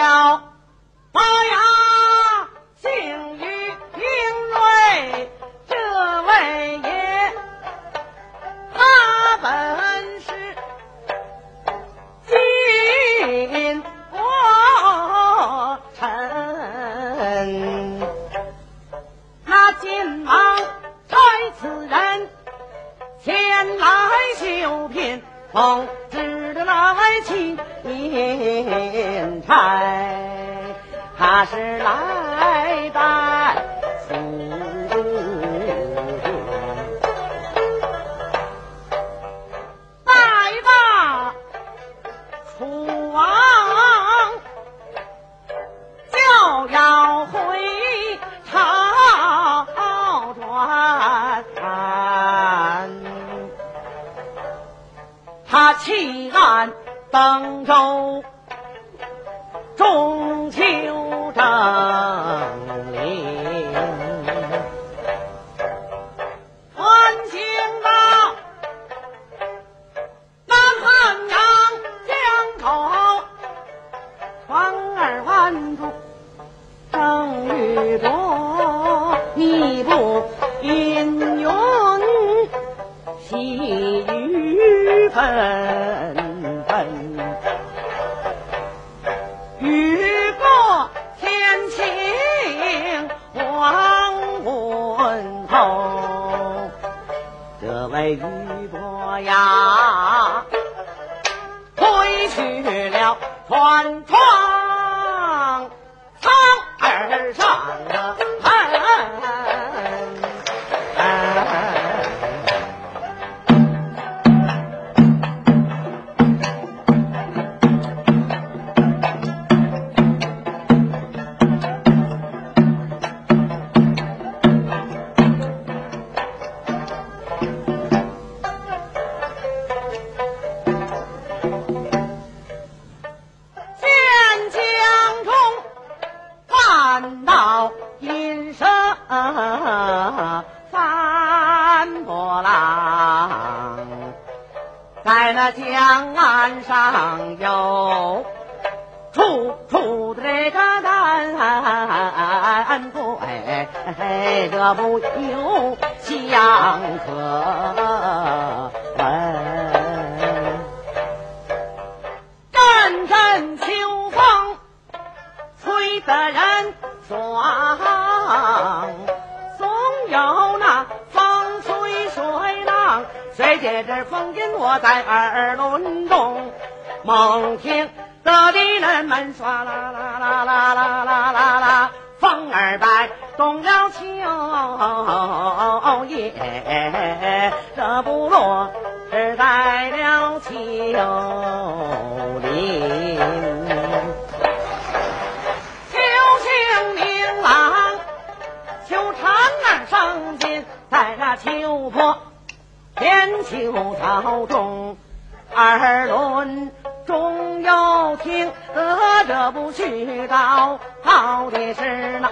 自表拔牙，性于英锐，这位爷，他本是金国臣，那金王差此人前来修聘。奉他是来拜祖拜罢楚王，就要回朝转。他弃暗登州，阴云细雨纷纷，雨过天晴黄昏后，这位雨伯呀，推去了船窗的人爽，总有那风吹水浪，随着这风音我在耳轮中，猛听得的人们唰啦啦啦啦啦啦啦啦，风儿摆动了秋叶，这不落是在了秋秋坡天秋草中，耳轮中要听得这不絮叨，好的是那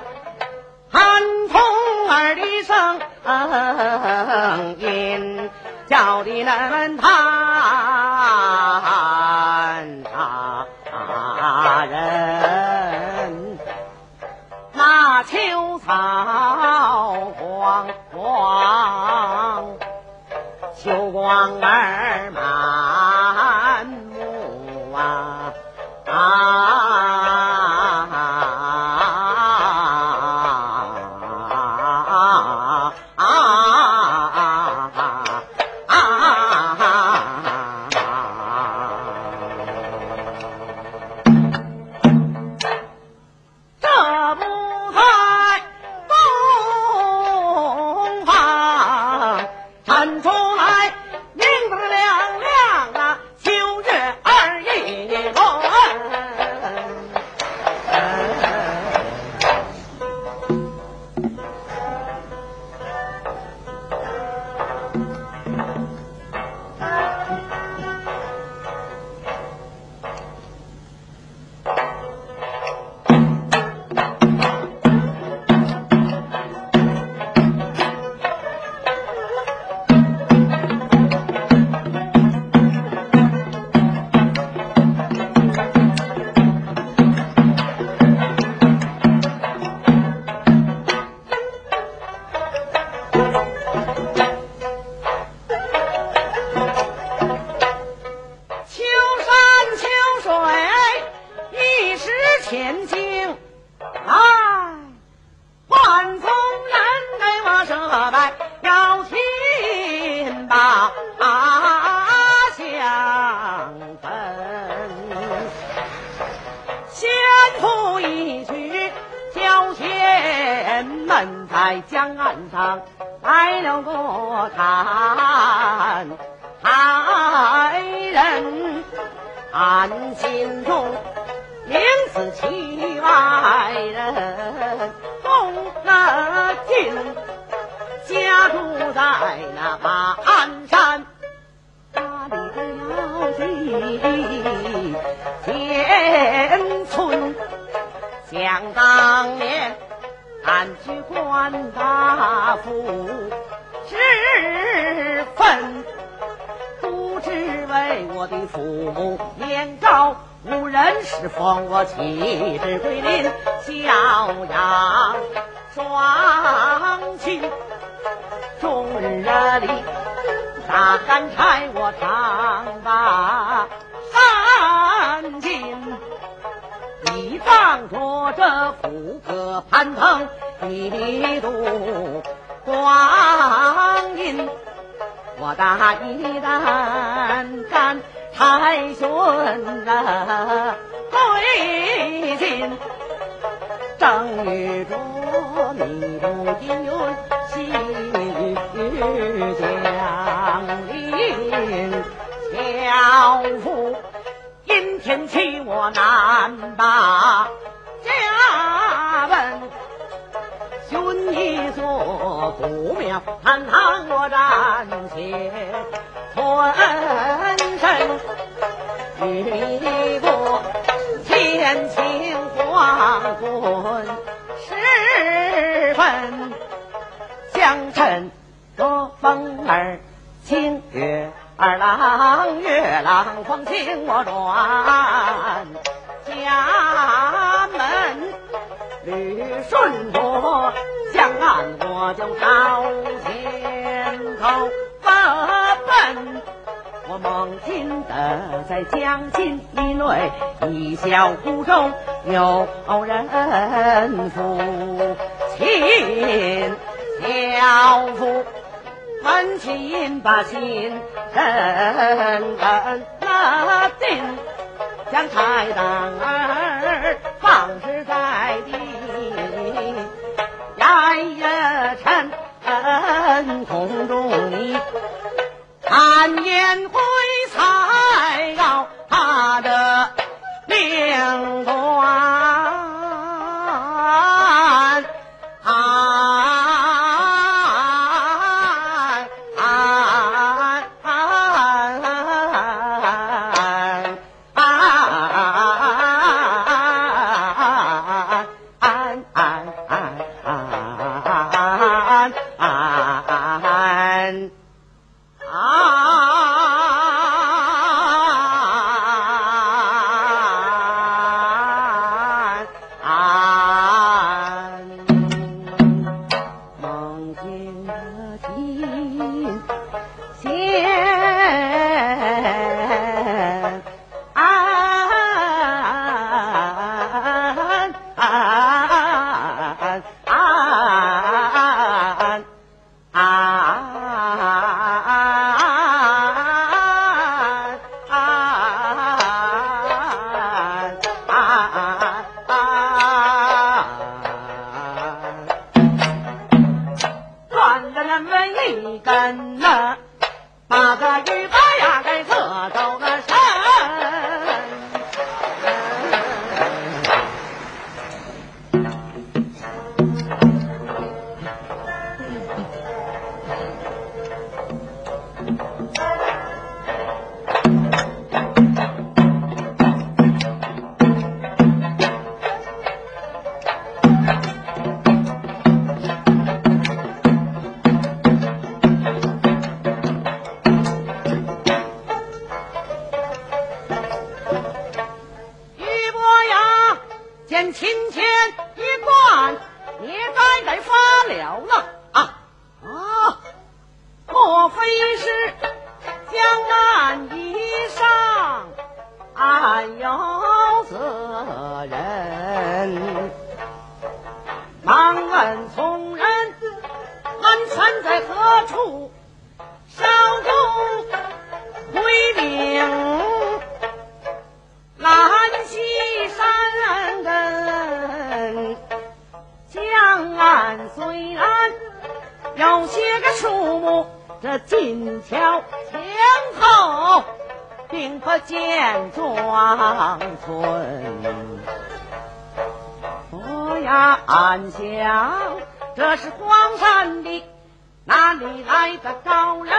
寒风儿的声音，叫的人们叹他人。那秋草秋光儿满在江岸上来了个探海人，俺心中名字七外人，东乐进家住在那马鞍山，家里的要紧建村，想当年。俺去官大夫，之分，不知为我的父母年高，无人侍奉我妻子归林，孝养双亲，终日里打干柴我常把三斤。一仗着这攀登，一度光阴。我大一担干太顺啊，归尽正遇着弥途阴云，细雨降临，小夫。阴天气我难把庙，堂我暂且存身。雨过天晴黄昏时分，江趁着风儿清月。二郎月郎风请我转家门，旅顺着江岸我就朝我猛听得在江津以内，一小湖中有人夫亲小夫。门亲把心深深那定，将太当儿放置在地，夜夜晨空中里，看烟灰彩一有责任，忙问从人，安全在何处？少东回禀，兰溪山根江岸虽然，有些个树木，这近桥前后。并不见庄村。我呀暗想，这是荒山的哪里来的高人？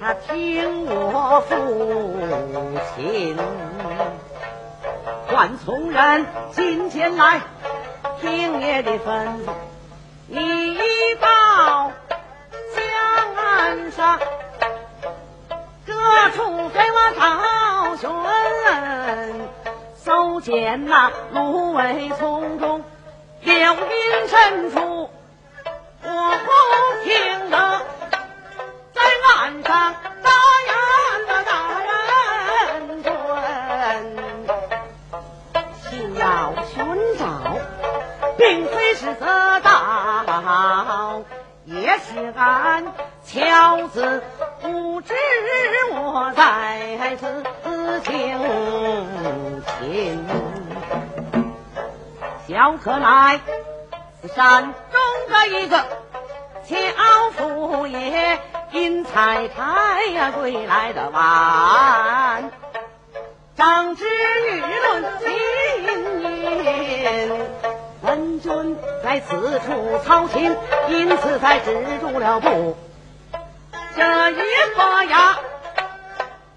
他听我父亲，管从人今天来听爷的吩咐，你到江岸上何处给我找寻，搜见那芦苇丛中柳荫深处，我不听得。在岸上打雁的大人准，需要寻找，并非是得到，也是俺巧子不知我在此情情。小可乃山中的一个樵夫也。因采柴呀归来的晚，长知舆论今因，文君在此处操心，因此才止住了步。这一个呀，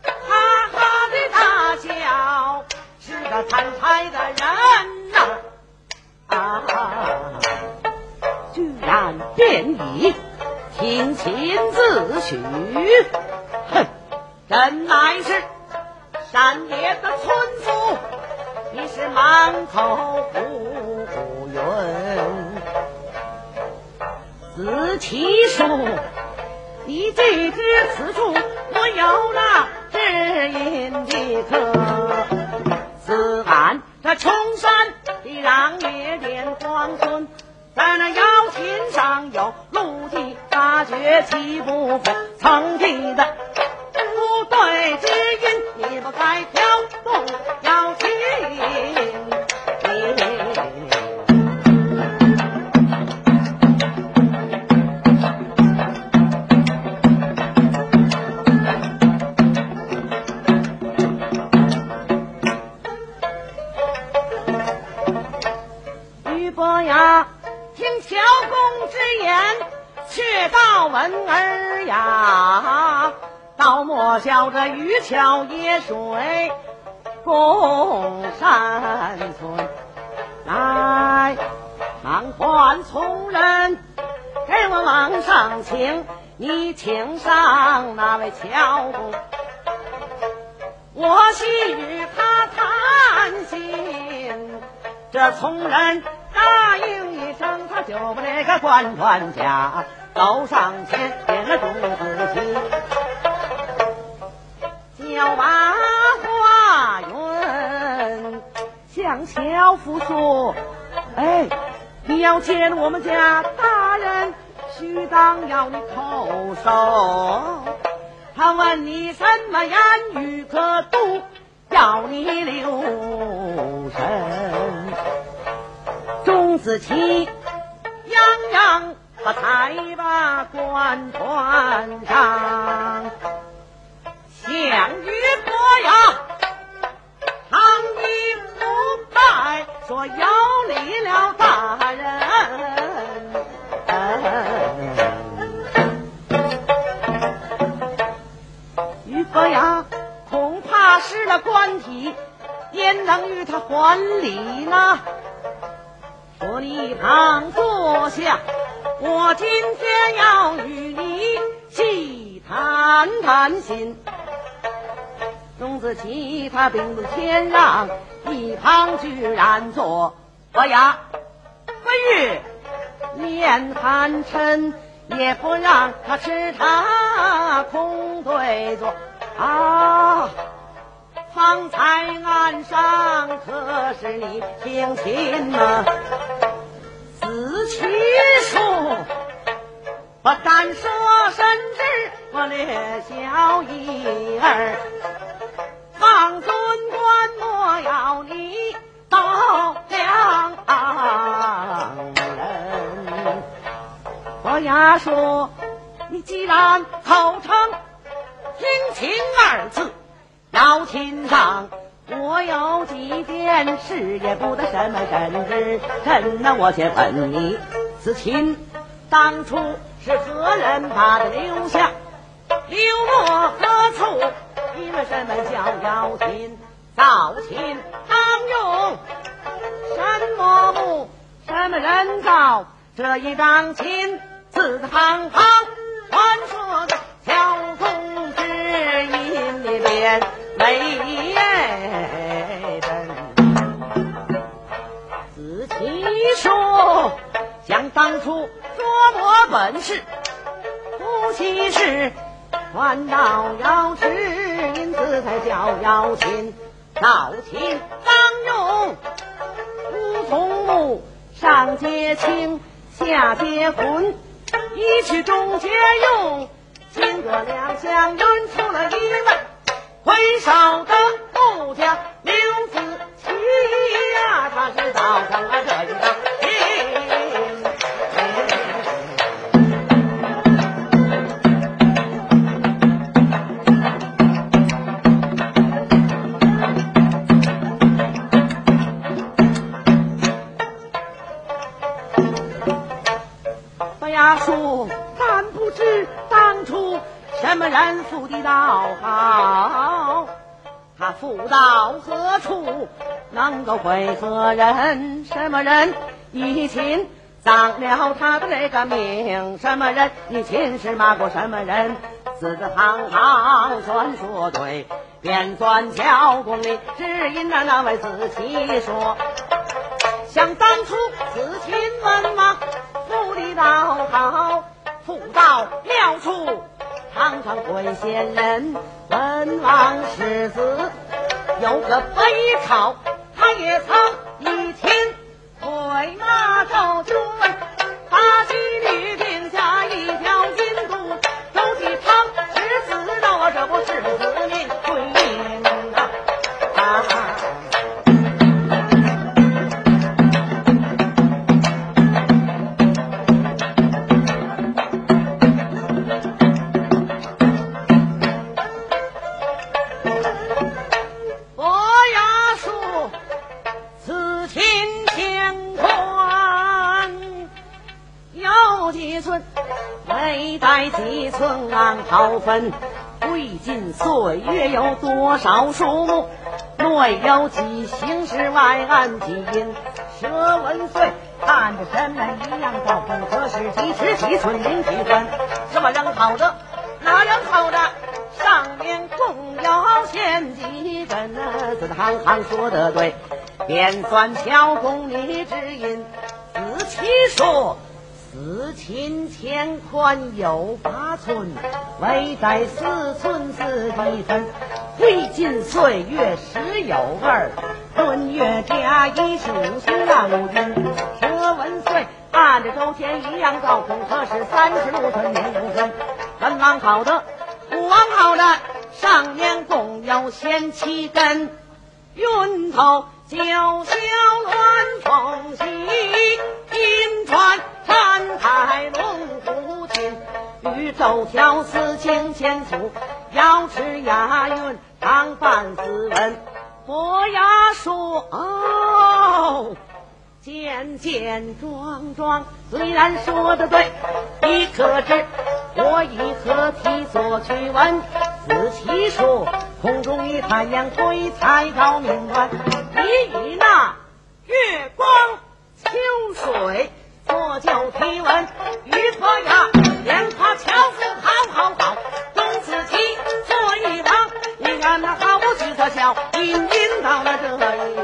哈哈的大笑，是个贪财的人呐，啊，居然变异。亲亲自许，哼，真乃是山野的村夫，你是满口胡云。子期说，你既知此处我有那知音的客，此岸这崇山的让月殿荒村。在那瑶琴上有陆地大绝气不服，曾记的不对知音，你不该请上那位樵公，我细与他谈心。这从人。答应一声，他就把那个官船家走上前，点了钟子期，叫把花云向樵夫说：“哎，你要见我们家大人，须当要你叩首。他问你什么言语可都，要你留神。”钟子期洋洋把才把官船上，项羽伯呀，唐英不拜，说有礼了失了官体，焉能与他还礼呢？说你一旁坐下，我今天要与你细谈谈心。钟子期他并不谦让，一旁居然坐。伯牙，飞玉面寒嗔，也不让他吃茶空对坐啊。方才岸上可是你听亲呐？子期说不敢说，甚至我略小一儿，放尊官莫要你到两人。伯牙说：“你既然口称听亲二字，亲上。我有几件事也不得什么人知，真那我先问你，此亲当初是何人把他留下？流落何处？因为什么叫要亲？造亲当用什么木？什么人造？这一张亲字行行传说的小公之音里边没真。仔细说，想当初琢磨本事，夫妻是传到要吃，因此才叫要亲。造亲当用梧桐木，上结亲，下结魂，一曲中结用，亲哥两相认出了一位回首的木匠刘子琪呀，他是造成了这一张哎呀，叔咱不知当初什么人？富的道好，他富到何处，能够归何人？什么人一亲丧了他的这个命？什么人一亲是骂过什么人？字字行行算说对，便算巧公里，只因那那位子琪说。想当初，此亲文王府里道好，富到庙处，堂堂贵县人。文王世子有个北朝，他也曾一亲回马周君，寸安好分。未尽岁月有多少数目？内有几行诗，外按几因。舍问岁，按着什么一样高空？可是几尺几寸零几分？什么人好的？哪人好的？上面共有千几根，字字行行说得对，便算巧公你知音。仔细说，四亲乾宽有八寸，未在四寸四几分。未尽岁月时有二，闰月甲乙属星让五运。舍问岁，按着周天一样高空，可是三十六寸零五分。文王好的。武王好的，上面共有仙七根，云头九霄鸾凤喜，银川山台龙虎琴，宇宙调四千千簇，瑶池雅韵常伴斯文。伯牙说哦。健健壮壮，虽然说的对，你可知我以何体所去问？仔细说，空中一太阳，鬼才到命端，你以那月光一问于婆呀连夸樵夫好好好公子齐坐一旁你看他好不似个小淫到了这里